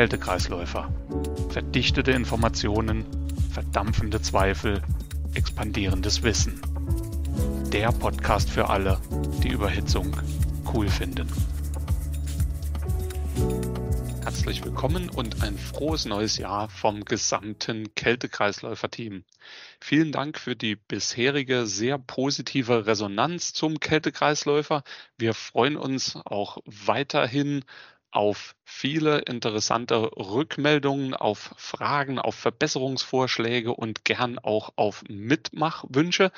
Kältekreisläufer. Verdichtete Informationen, verdampfende Zweifel, expandierendes Wissen. Der Podcast für alle, die Überhitzung cool finden. Herzlich willkommen und ein frohes neues Jahr vom gesamten Kältekreisläufer-Team. Vielen Dank für die bisherige sehr positive Resonanz zum Kältekreisläufer. Wir freuen uns auch weiterhin auf viele interessante Rückmeldungen, auf Fragen, auf Verbesserungsvorschläge und gern auch auf Mitmachwünsche.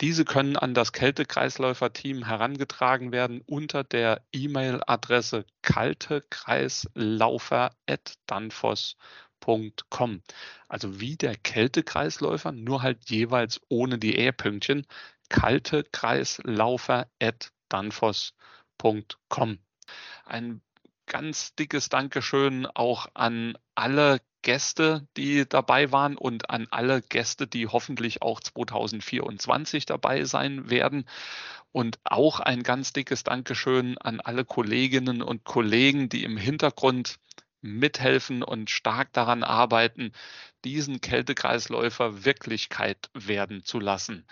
Diese können an das Kältekreisläufer-Team herangetragen werden unter der E-Mail-Adresse kaltekreislaufer.danfoss.com. Also wie der Kältekreisläufer, nur halt jeweils ohne die E-Pünktchen. kaltekreislaufer.danfoss.com. Ein ganz dickes Dankeschön auch an alle Gäste, die dabei waren und an alle Gäste, die hoffentlich auch 2024 dabei sein werden. Und auch ein ganz dickes Dankeschön an alle Kolleginnen und Kollegen, die im Hintergrund mithelfen und stark daran arbeiten, diesen Kältekreisläufer Wirklichkeit werden zu lassen.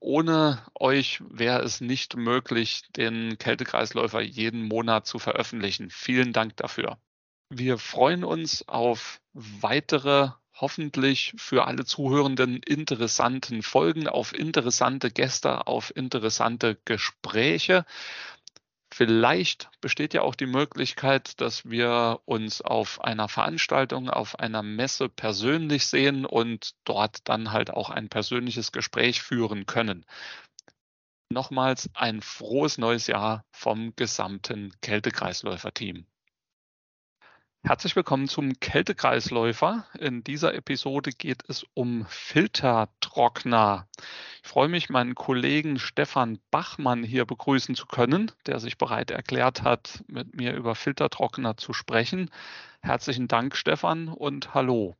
Ohne euch wäre es nicht möglich, den Kältekreisläufer jeden Monat zu veröffentlichen. Vielen Dank dafür. Wir freuen uns auf weitere hoffentlich für alle Zuhörenden interessanten Folgen, auf interessante Gäste, auf interessante Gespräche. Vielleicht besteht ja auch die Möglichkeit, dass wir uns auf einer Veranstaltung, auf einer Messe persönlich sehen und dort dann halt auch ein persönliches Gespräch führen können. Nochmals ein frohes neues Jahr vom gesamten Kältekreisläufer-Team. Herzlich willkommen zum Kältekreisläufer. In dieser Episode geht es um Filtertrockner. Ich freue mich, meinen Kollegen Stefan Bachmann hier begrüßen zu können, der sich bereit erklärt hat, mit mir über Filtertrockner zu sprechen. Herzlichen Dank, Stefan, und hallo.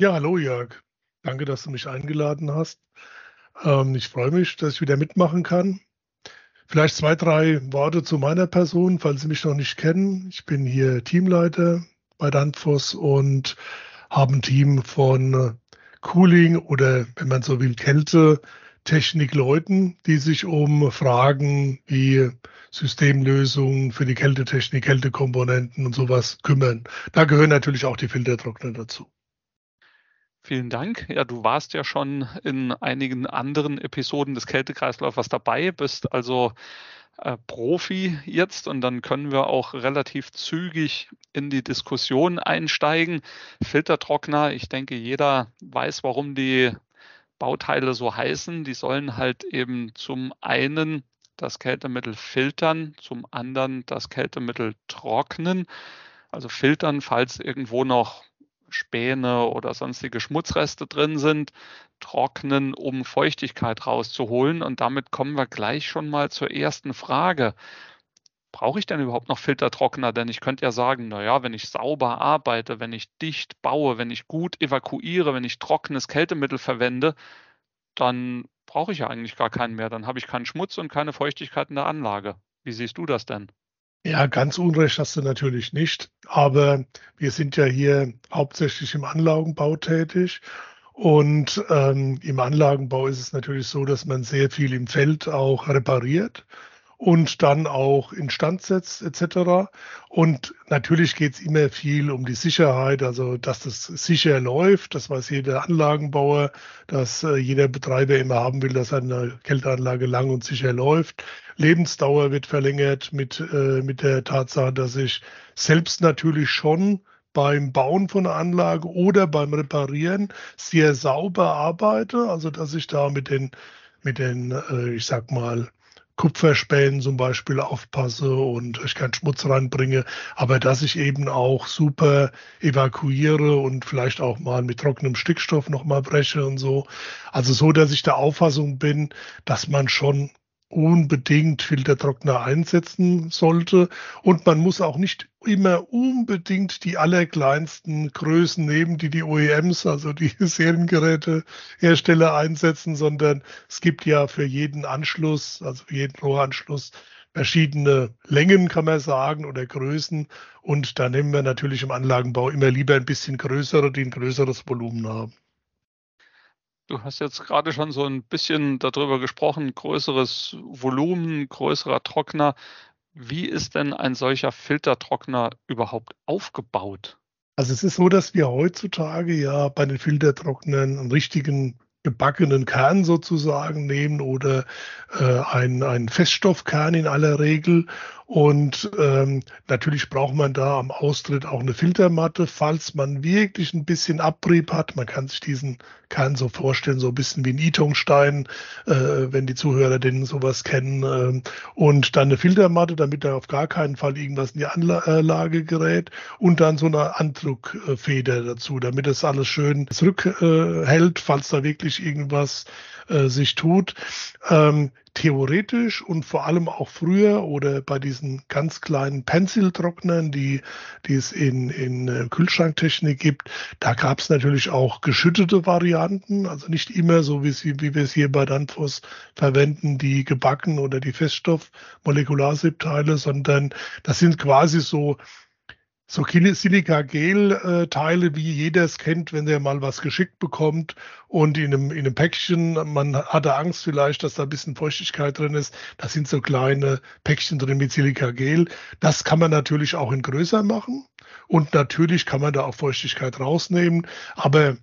Ja, hallo, Jörg. Danke, dass du mich eingeladen hast. Ähm, ich freue mich, dass ich wieder mitmachen kann. Vielleicht zwei, drei Worte zu meiner Person, falls Sie mich noch nicht kennen. Ich bin hier Teamleiter bei Danfoss und haben ein Team von Cooling oder, wenn man so will, Kälte. Technikleuten, die sich um Fragen wie Systemlösungen für die Kältetechnik, Kältekomponenten und sowas kümmern. Da gehören natürlich auch die Filtertrockner dazu. Vielen Dank. Ja, du warst ja schon in einigen anderen Episoden des Kältekreislaufers dabei, bist also äh, Profi jetzt und dann können wir auch relativ zügig in die Diskussion einsteigen. Filtertrockner, ich denke, jeder weiß, warum die Bauteile so heißen. Die sollen halt eben zum einen das Kältemittel filtern, zum anderen das Kältemittel trocknen. Also filtern, falls irgendwo noch Späne oder sonstige Schmutzreste drin sind, trocknen, um Feuchtigkeit rauszuholen. Und damit kommen wir gleich schon mal zur ersten Frage. Brauche ich denn überhaupt noch Filtertrockner? Denn ich könnte ja sagen, naja, wenn ich sauber arbeite, wenn ich dicht baue, wenn ich gut evakuiere, wenn ich trockenes Kältemittel verwende, dann brauche ich ja eigentlich gar keinen mehr. Dann habe ich keinen Schmutz und keine Feuchtigkeit in der Anlage. Wie siehst du das denn? Ja, ganz unrecht hast du natürlich nicht. Aber wir sind ja hier hauptsächlich im Anlagenbau tätig. Und ähm, im Anlagenbau ist es natürlich so, dass man sehr viel im Feld auch repariert und dann auch instand setzt etc. Und natürlich geht es immer viel um die Sicherheit, also dass das sicher läuft, das weiß jeder Anlagenbauer, dass äh, jeder Betreiber immer haben will, dass eine Kälteanlage lang und sicher läuft. Lebensdauer wird verlängert mit, äh, mit der Tatsache, dass ich selbst natürlich schon beim Bauen von einer Anlage oder beim Reparieren sehr sauber arbeite, also dass ich da mit den, mit den, äh, ich sag mal, Kupferspänen zum Beispiel aufpasse und ich keinen Schmutz reinbringe, aber dass ich eben auch super evakuiere und vielleicht auch mal mit trockenem Stickstoff nochmal breche und so. Also so, dass ich der Auffassung bin, dass man schon unbedingt Filtertrockner einsetzen sollte. Und man muss auch nicht immer unbedingt die allerkleinsten Größen nehmen, die die OEMs, also die Seriengerätehersteller einsetzen, sondern es gibt ja für jeden Anschluss, also für jeden Rohranschluss, verschiedene Längen, kann man sagen, oder Größen. Und da nehmen wir natürlich im Anlagenbau immer lieber ein bisschen größere, die ein größeres Volumen haben. Du hast jetzt gerade schon so ein bisschen darüber gesprochen, größeres Volumen, größerer Trockner. Wie ist denn ein solcher Filtertrockner überhaupt aufgebaut? Also es ist so, dass wir heutzutage ja bei den Filtertrocknern einen richtigen gebackenen Kern sozusagen nehmen oder äh, ein, ein Feststoffkern in aller Regel. Und ähm, natürlich braucht man da am Austritt auch eine Filtermatte, falls man wirklich ein bisschen Abrieb hat. Man kann sich diesen Kern so vorstellen, so ein bisschen wie ein Itongstein, äh, wenn die Zuhörer den sowas kennen. Äh, und dann eine Filtermatte, damit da auf gar keinen Fall irgendwas in die Anlage gerät. Und dann so eine Andruckfeder dazu, damit das alles schön zurückhält, falls da wirklich irgendwas äh, sich tut. Ähm, theoretisch und vor allem auch früher oder bei diesen ganz kleinen Pencil-Trocknern, die, die es in, in äh, Kühlschranktechnik gibt, da gab es natürlich auch geschüttete Varianten, also nicht immer so wie, sie, wie wir es hier bei Danfoss verwenden, die gebacken oder die Feststoff-Molekularsiebteile, sondern das sind quasi so so Silica-Gel-Teile, wie jeder es kennt, wenn er mal was geschickt bekommt und in einem, in einem Päckchen, man hatte Angst vielleicht, dass da ein bisschen Feuchtigkeit drin ist. Da sind so kleine Päckchen drin mit Silica-Gel. Das kann man natürlich auch in größer machen und natürlich kann man da auch Feuchtigkeit rausnehmen, aber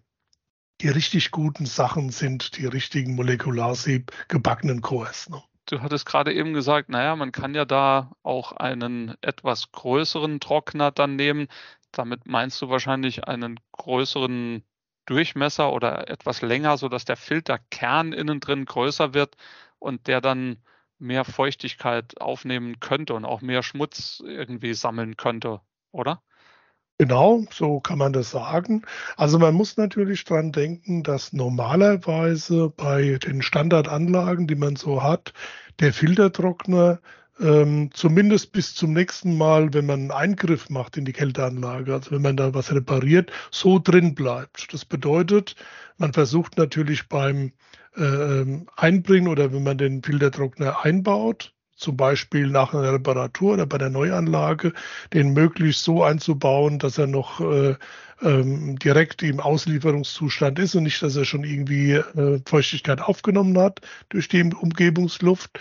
die richtig guten Sachen sind die richtigen Molekularsieb gebackenen Cores. Ne? Du hattest gerade eben gesagt, naja, man kann ja da auch einen etwas größeren Trockner dann nehmen. Damit meinst du wahrscheinlich einen größeren Durchmesser oder etwas länger, sodass der Filterkern innen drin größer wird und der dann mehr Feuchtigkeit aufnehmen könnte und auch mehr Schmutz irgendwie sammeln könnte, oder? Genau, so kann man das sagen. Also man muss natürlich dran denken, dass normalerweise bei den Standardanlagen, die man so hat, der Filtertrockner ähm, zumindest bis zum nächsten Mal, wenn man einen Eingriff macht in die Kälteanlage, also wenn man da was repariert, so drin bleibt. Das bedeutet, man versucht natürlich beim äh, Einbringen oder wenn man den Filtertrockner einbaut, zum Beispiel nach einer Reparatur oder bei der Neuanlage, den möglichst so einzubauen, dass er noch äh, ähm, direkt im Auslieferungszustand ist und nicht, dass er schon irgendwie äh, Feuchtigkeit aufgenommen hat durch die Umgebungsluft.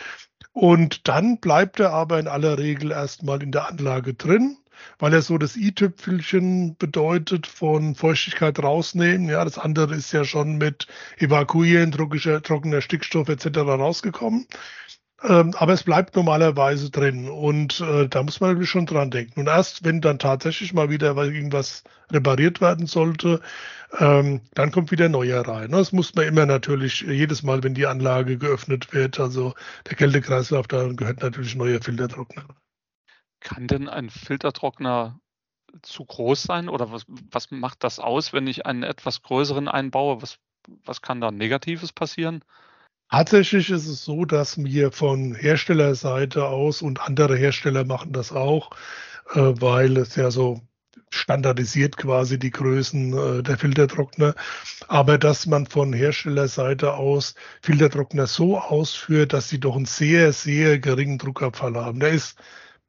Und dann bleibt er aber in aller Regel erstmal in der Anlage drin weil er so das i-Tüpfelchen bedeutet von Feuchtigkeit rausnehmen. Ja, das andere ist ja schon mit Evakuieren, trockener Stickstoff etc. rausgekommen. Ähm, aber es bleibt normalerweise drin und äh, da muss man natürlich schon dran denken. Und erst wenn dann tatsächlich mal wieder irgendwas repariert werden sollte, ähm, dann kommt wieder neuer rein. Das muss man immer natürlich jedes Mal, wenn die Anlage geöffnet wird, also der Kältekreislauf, da gehört natürlich neuer Filtertrockner. Kann denn ein Filtertrockner zu groß sein oder was, was macht das aus, wenn ich einen etwas größeren einbaue? Was, was kann da Negatives passieren? Tatsächlich ist es so, dass wir von Herstellerseite aus und andere Hersteller machen das auch, äh, weil es ja so standardisiert quasi die Größen äh, der Filtertrockner, aber dass man von Herstellerseite aus Filtertrockner so ausführt, dass sie doch einen sehr, sehr geringen Druckabfall haben. Der ist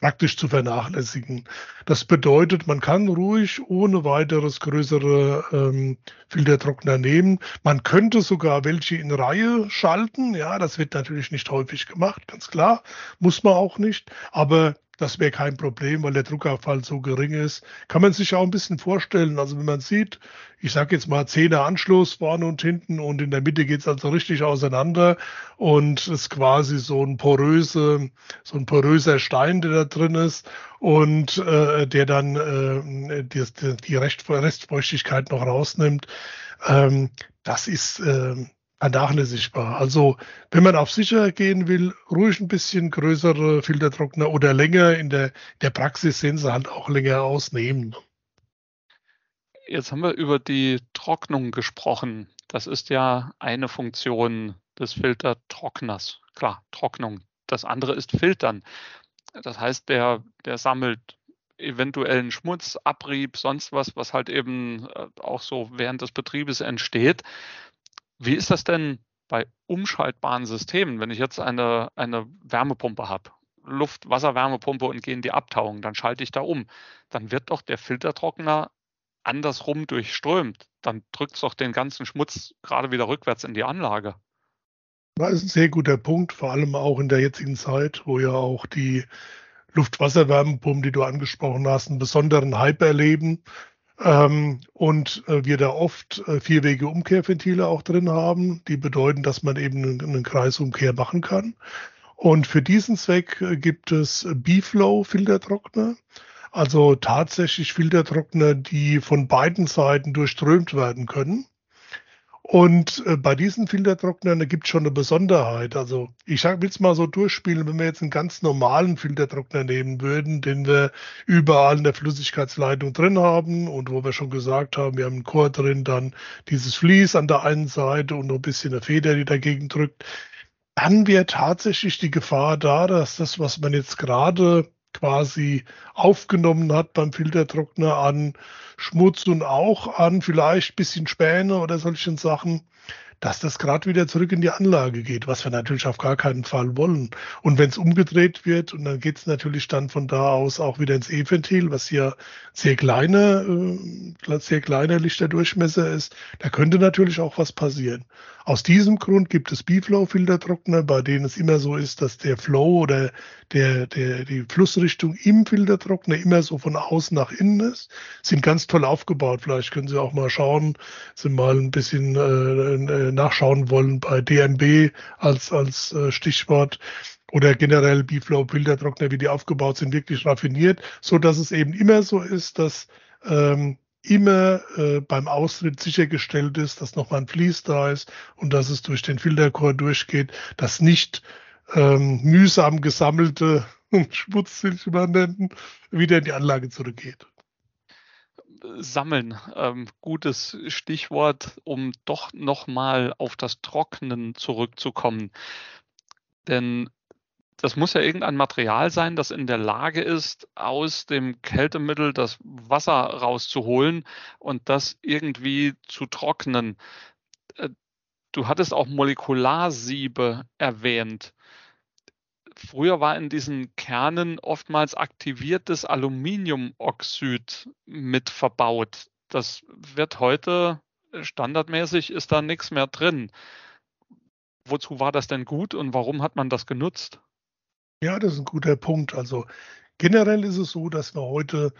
praktisch zu vernachlässigen. Das bedeutet, man kann ruhig ohne weiteres größere ähm, Filtertrockner nehmen. Man könnte sogar welche in Reihe schalten. Ja, das wird natürlich nicht häufig gemacht, ganz klar. Muss man auch nicht. Aber das wäre kein Problem, weil der Druckabfall so gering ist. Kann man sich auch ein bisschen vorstellen. Also wenn man sieht, ich sage jetzt mal Zehner Anschluss vorne und hinten und in der Mitte geht es also richtig auseinander und es ist quasi so ein poröse, so ein poröser Stein, der da drin ist und äh, der dann äh, die, die Restfeuchtigkeit noch rausnimmt. Ähm, das ist äh, vernachlässigbar. Also wenn man auf sicher gehen will, ruhig ein bisschen größere Filtertrockner oder länger in der, der Praxis sehen sie halt auch länger ausnehmen. Jetzt haben wir über die Trocknung gesprochen. Das ist ja eine Funktion des Filtertrockners. Klar, Trocknung. Das andere ist Filtern. Das heißt, der, der sammelt eventuellen Schmutz, Abrieb, sonst was, was halt eben äh, auch so während des Betriebes entsteht. Wie ist das denn bei umschaltbaren Systemen, wenn ich jetzt eine, eine Wärmepumpe habe? Luft-Wasser-Wärmepumpe und gehe in die Abtauung, dann schalte ich da um. Dann wird doch der Filtertrockner andersrum durchströmt. Dann drückt es doch den ganzen Schmutz gerade wieder rückwärts in die Anlage. Das ist ein sehr guter Punkt, vor allem auch in der jetzigen Zeit, wo ja auch die Luft-Wasser-Wärmepumpen, die du angesprochen hast, einen besonderen Hype erleben. Ähm, und äh, wir da oft äh, vierwege Umkehrventile auch drin haben, die bedeuten, dass man eben einen, einen Kreisumkehr machen kann. Und für diesen Zweck äh, gibt es B-Flow-Filtertrockner, also tatsächlich Filtertrockner, die von beiden Seiten durchströmt werden können. Und äh, bei diesen Filtertrocknern gibt es schon eine Besonderheit. Also ich will es mal so durchspielen, wenn wir jetzt einen ganz normalen Filtertrockner nehmen würden, den wir überall in der Flüssigkeitsleitung drin haben und wo wir schon gesagt haben, wir haben einen Chor drin, dann dieses Vlies an der einen Seite und noch ein bisschen eine Feder, die dagegen drückt, dann wäre tatsächlich die Gefahr da, dass das, was man jetzt gerade quasi aufgenommen hat. Beim Filtertrockner an Schmutz und auch an vielleicht bisschen Späne oder solchen Sachen, dass das gerade wieder zurück in die Anlage geht, was wir natürlich auf gar keinen Fall wollen. Und wenn es umgedreht wird, und dann geht es natürlich dann von da aus auch wieder ins E-Ventil, was hier sehr kleine, äh, sehr kleiner Lichterdurchmesser ist, da könnte natürlich auch was passieren. Aus diesem Grund gibt es B-Flow-Filtertrockner, bei denen es immer so ist, dass der Flow oder der, der, die Flussrichtung im Filtertrockner immer so von außen nach innen ist. Sind ganz toll aufgebaut. Vielleicht können Sie auch mal schauen, Sie mal ein bisschen äh, äh nachschauen wollen bei DMB als, als äh, Stichwort oder generell B-Flow Filtertrockner, wie die aufgebaut sind, wirklich raffiniert, so dass es eben immer so ist, dass ähm, immer äh, beim Austritt sichergestellt ist, dass nochmal ein Vlies da ist und dass es durch den Filterchor durchgeht, dass nicht ähm, mühsam gesammelte Schmutzsilchmandanten wieder in die Anlage zurückgeht. Sammeln, ähm, gutes Stichwort, um doch nochmal auf das Trocknen zurückzukommen. Denn das muss ja irgendein Material sein, das in der Lage ist, aus dem Kältemittel das Wasser rauszuholen und das irgendwie zu trocknen. Äh, du hattest auch Molekularsiebe erwähnt. Früher war in diesen Kernen oftmals aktiviertes Aluminiumoxid mit verbaut. Das wird heute standardmäßig, ist da nichts mehr drin. Wozu war das denn gut und warum hat man das genutzt? Ja, das ist ein guter Punkt. Also generell ist es so, dass wir heute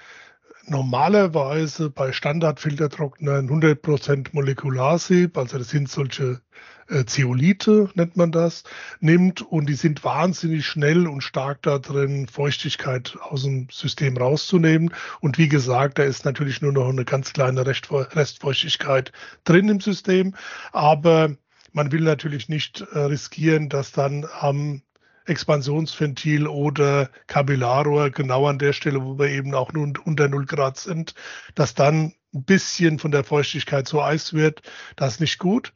normalerweise bei Standardfiltertrocknern 100% Molekularsieb, also das sind solche äh, Zeolite, nennt man das, nimmt und die sind wahnsinnig schnell und stark da drin, Feuchtigkeit aus dem System rauszunehmen. Und wie gesagt, da ist natürlich nur noch eine ganz kleine Restfeuchtigkeit drin im System, aber man will natürlich nicht äh, riskieren, dass dann am Expansionsventil oder Kapillarrohr, genau an der Stelle, wo wir eben auch nur unter 0 Grad sind, dass dann ein bisschen von der Feuchtigkeit so Eis wird, das ist nicht gut.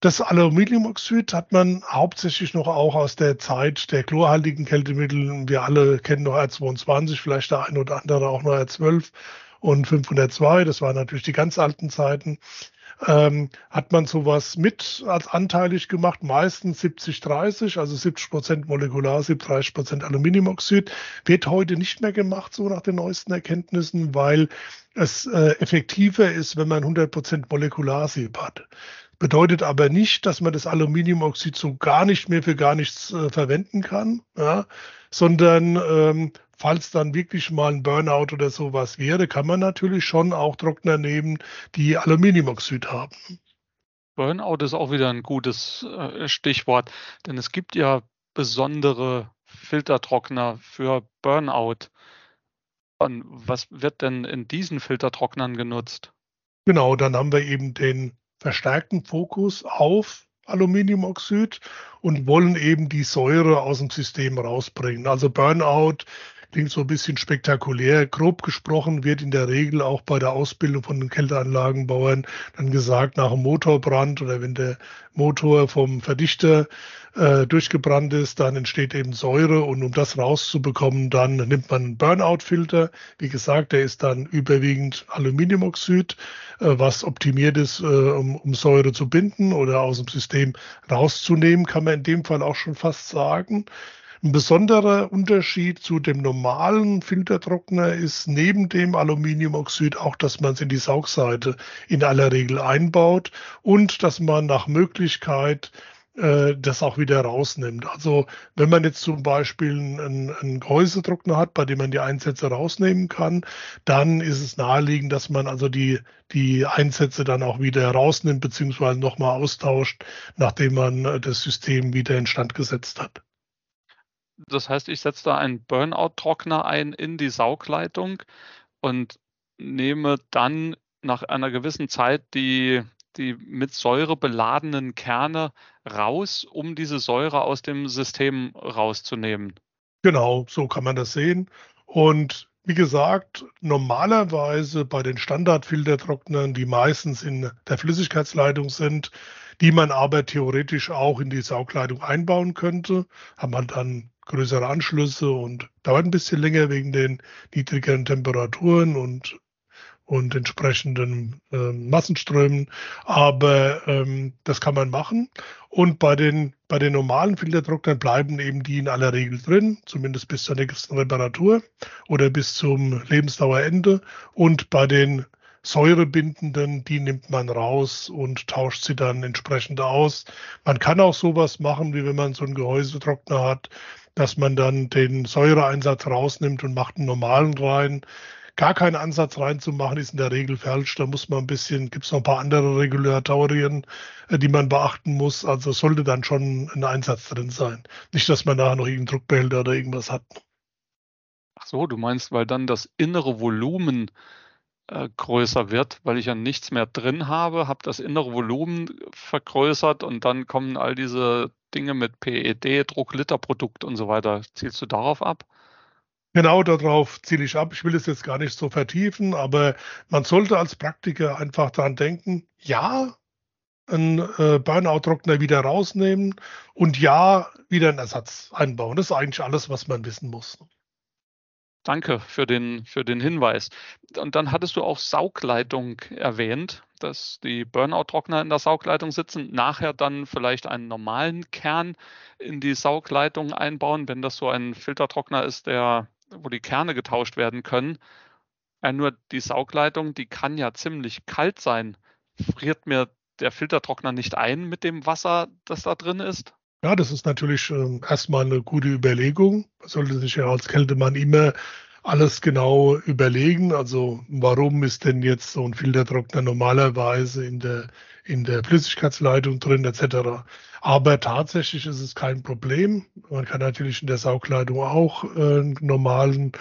Das Aluminiumoxid hat man hauptsächlich noch auch aus der Zeit der chlorhaltigen Kältemittel. Wir alle kennen noch R22, vielleicht der eine oder andere auch noch R12 und 502. Das waren natürlich die ganz alten Zeiten ähm, hat man sowas mit als anteilig gemacht, meistens 70-30, also 70 Prozent Molekularsieb, 30 Prozent Aluminiumoxid. Wird heute nicht mehr gemacht, so nach den neuesten Erkenntnissen, weil es äh, effektiver ist, wenn man 100 Prozent Molekularsieb hat. Bedeutet aber nicht, dass man das Aluminiumoxid so gar nicht mehr für gar nichts äh, verwenden kann, ja, sondern ähm, falls dann wirklich mal ein Burnout oder sowas wäre, kann man natürlich schon auch Trockner nehmen, die Aluminiumoxid haben. Burnout ist auch wieder ein gutes äh, Stichwort, denn es gibt ja besondere Filtertrockner für Burnout. Und was wird denn in diesen Filtertrocknern genutzt? Genau, dann haben wir eben den verstärkten Fokus auf Aluminiumoxid und wollen eben die Säure aus dem System rausbringen. Also Burnout klingt so ein bisschen spektakulär. Grob gesprochen wird in der Regel auch bei der Ausbildung von den Kälteanlagenbauern dann gesagt, nach einem Motorbrand oder wenn der Motor vom Verdichter äh, durchgebrannt ist, dann entsteht eben Säure und um das rauszubekommen, dann nimmt man einen Burnout-Filter. Wie gesagt, der ist dann überwiegend Aluminiumoxid, äh, was optimiert ist, äh, um, um Säure zu binden oder aus dem System rauszunehmen, kann man in dem Fall auch schon fast sagen. Ein besonderer Unterschied zu dem normalen Filtertrockner ist neben dem Aluminiumoxid auch, dass man es in die Saugseite in aller Regel einbaut und dass man nach Möglichkeit äh, das auch wieder rausnimmt. Also wenn man jetzt zum Beispiel einen, einen Gehäusetrockner hat, bei dem man die Einsätze rausnehmen kann, dann ist es naheliegend, dass man also die, die Einsätze dann auch wieder rausnimmt, beziehungsweise nochmal austauscht, nachdem man äh, das System wieder instand gesetzt hat. Das heißt, ich setze da einen Burnout-Trockner ein in die Saugleitung und nehme dann nach einer gewissen Zeit die die mit Säure beladenen Kerne raus, um diese Säure aus dem System rauszunehmen. Genau, so kann man das sehen. Und wie gesagt, normalerweise bei den Standardfiltertrocknern, die meistens in der Flüssigkeitsleitung sind, die man aber theoretisch auch in die Saugleitung einbauen könnte, hat man dann größere Anschlüsse und dauert ein bisschen länger wegen den niedrigeren Temperaturen und und entsprechenden äh, Massenströmen. Aber ähm, das kann man machen. Und bei den, bei den normalen Filtertrocknern bleiben eben die in aller Regel drin, zumindest bis zur nächsten Reparatur oder bis zum Lebensdauerende. Und bei den säurebindenden, die nimmt man raus und tauscht sie dann entsprechend aus. Man kann auch sowas machen, wie wenn man so einen Gehäusetrockner hat, dass man dann den Säureeinsatz rausnimmt und macht einen normalen rein gar keinen Ansatz reinzumachen, ist in der Regel falsch. Da muss man ein bisschen, gibt es noch ein paar andere Regulatorien, äh, die man beachten muss. Also sollte dann schon ein Einsatz drin sein. Nicht, dass man nachher noch irgendeinen Druckbehälter oder irgendwas hat. Ach so, du meinst, weil dann das innere Volumen äh, größer wird, weil ich ja nichts mehr drin habe, habe das innere Volumen vergrößert und dann kommen all diese Dinge mit PED, Druckliterprodukt und so weiter. Zielst du darauf ab? Genau darauf ziele ich ab. Ich will es jetzt gar nicht so vertiefen, aber man sollte als Praktiker einfach daran denken, ja, einen äh, Burnout-Trockner wieder rausnehmen und ja, wieder einen Ersatz einbauen. Das ist eigentlich alles, was man wissen muss. Danke für den, für den Hinweis. Und dann hattest du auch Saugleitung erwähnt, dass die Burnout-Trockner in der Saugleitung sitzen, nachher dann vielleicht einen normalen Kern in die Saugleitung einbauen, wenn das so ein Filtertrockner ist, der wo die Kerne getauscht werden können. Ja, nur die Saugleitung, die kann ja ziemlich kalt sein. Friert mir der Filtertrockner nicht ein mit dem Wasser, das da drin ist? Ja, das ist natürlich äh, erstmal eine gute Überlegung. Man sollte sich ja als Kältemann immer alles genau überlegen. Also warum ist denn jetzt so ein Filtertrockner normalerweise in der, in der Flüssigkeitsleitung drin etc. Aber tatsächlich ist es kein Problem. Man kann natürlich in der Saugleitung auch äh, einen normalen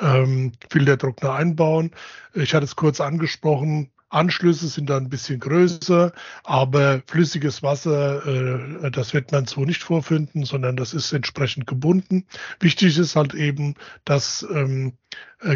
ähm, Filtertrockner einbauen. Ich hatte es kurz angesprochen, Anschlüsse sind da ein bisschen größer, aber flüssiges Wasser, äh, das wird man so nicht vorfinden, sondern das ist entsprechend gebunden. Wichtig ist halt eben, dass ähm, äh,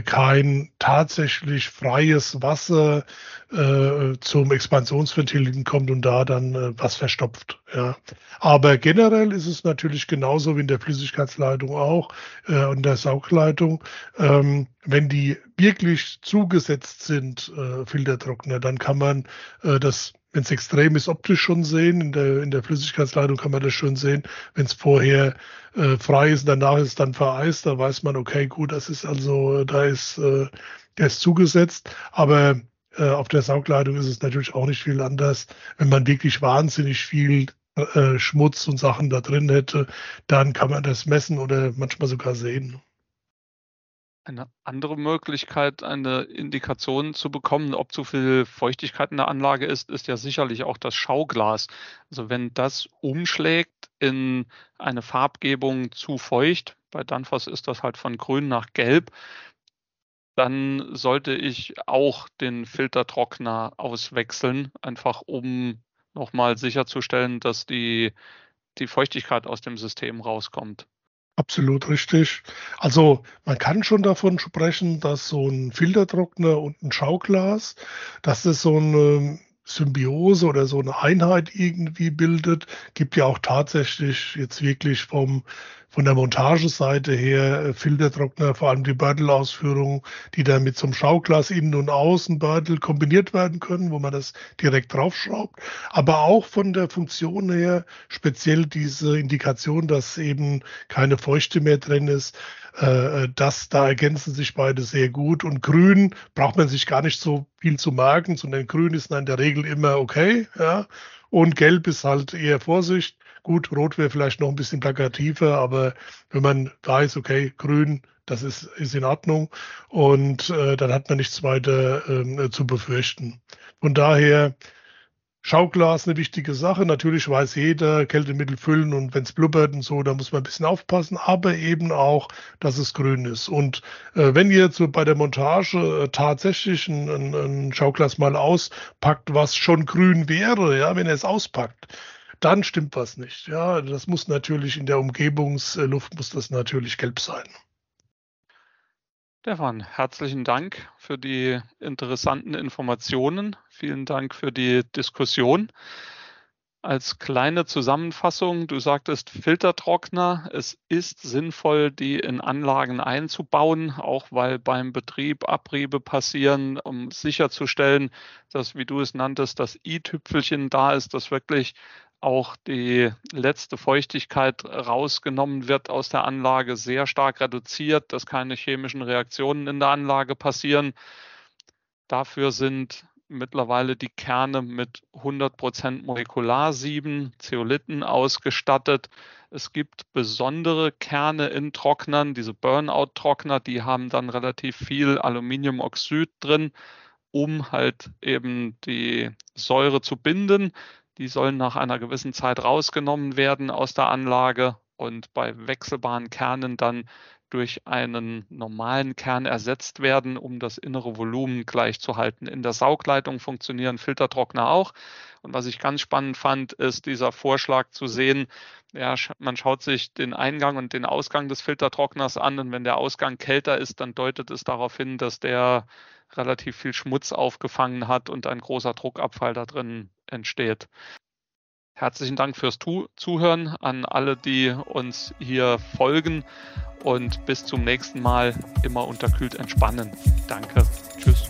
kein tatsächlich freies Wasser äh, zum Expansionsventil hinkommt und da dann äh, was verstopft. Ja. Aber generell ist es natürlich genauso wie in der Flüssigkeitsleitung auch äh, und der Saugleitung. Ähm, wenn die wirklich zugesetzt sind, äh, Filtertrockner, dann kann man äh, das wenn es extrem ist, optisch schon sehen. In der, in der Flüssigkeitsleitung kann man das schon sehen. Wenn es vorher äh, frei ist, danach ist es dann vereist, da weiß man, okay, gut, das ist also, da ist, äh, der ist zugesetzt. Aber äh, auf der Saugleitung ist es natürlich auch nicht viel anders. Wenn man wirklich wahnsinnig viel äh, Schmutz und Sachen da drin hätte, dann kann man das messen oder manchmal sogar sehen. Eine andere Möglichkeit, eine Indikation zu bekommen, ob zu viel Feuchtigkeit in der Anlage ist, ist ja sicherlich auch das Schauglas. Also wenn das umschlägt in eine Farbgebung zu feucht, bei Danfoss ist das halt von grün nach gelb, dann sollte ich auch den Filtertrockner auswechseln, einfach um nochmal sicherzustellen, dass die, die Feuchtigkeit aus dem System rauskommt. Absolut richtig. Also man kann schon davon sprechen, dass so ein Filtertrockner und ein Schauglas, dass es so eine Symbiose oder so eine Einheit irgendwie bildet. Gibt ja auch tatsächlich jetzt wirklich vom von der Montageseite her äh, Filtertrockner, vor allem die Börtelausführung, die dann mit einem Schauglas innen und außen Börtel kombiniert werden können, wo man das direkt draufschraubt. Aber auch von der Funktion her speziell diese Indikation, dass eben keine Feuchte mehr drin ist, äh, äh, das, da ergänzen sich beide sehr gut. Und grün braucht man sich gar nicht so viel zu merken, sondern grün ist in der Regel immer okay, ja. Und gelb ist halt eher Vorsicht. Gut, rot wäre vielleicht noch ein bisschen plakativer, aber wenn man weiß, okay, grün, das ist, ist in Ordnung und äh, dann hat man nichts weiter äh, zu befürchten. Von daher Schauglas eine wichtige Sache. Natürlich weiß jeder, Kältemittel füllen und wenn es blubbert und so, da muss man ein bisschen aufpassen, aber eben auch, dass es grün ist. Und äh, wenn ihr so bei der Montage äh, tatsächlich ein, ein, ein Schauglas mal auspackt, was schon grün wäre, ja, wenn er es auspackt, dann stimmt was nicht. Ja, das muss natürlich in der Umgebungsluft muss das natürlich gelb sein. Stefan, herzlichen Dank für die interessanten Informationen. Vielen Dank für die Diskussion. Als kleine Zusammenfassung, du sagtest Filtertrockner. Es ist sinnvoll, die in Anlagen einzubauen, auch weil beim Betrieb Abriebe passieren, um sicherzustellen, dass, wie du es nanntest, das i-Tüpfelchen da ist, das wirklich auch die letzte Feuchtigkeit rausgenommen wird aus der Anlage, sehr stark reduziert, dass keine chemischen Reaktionen in der Anlage passieren. Dafür sind mittlerweile die Kerne mit 100% Molekularsieben, Zeolithen ausgestattet. Es gibt besondere Kerne in Trocknern, diese Burnout-Trockner, die haben dann relativ viel Aluminiumoxid drin, um halt eben die Säure zu binden. Die sollen nach einer gewissen Zeit rausgenommen werden aus der Anlage und bei wechselbaren Kernen dann durch einen normalen Kern ersetzt werden, um das innere Volumen gleichzuhalten. In der Saugleitung funktionieren Filtertrockner auch. Und was ich ganz spannend fand, ist dieser Vorschlag zu sehen, ja, man schaut sich den Eingang und den Ausgang des Filtertrockners an und wenn der Ausgang kälter ist, dann deutet es darauf hin, dass der relativ viel Schmutz aufgefangen hat und ein großer Druckabfall da drin entsteht. Herzlichen Dank fürs Zuhören an alle, die uns hier folgen und bis zum nächsten Mal immer unterkühlt entspannen. Danke. Tschüss.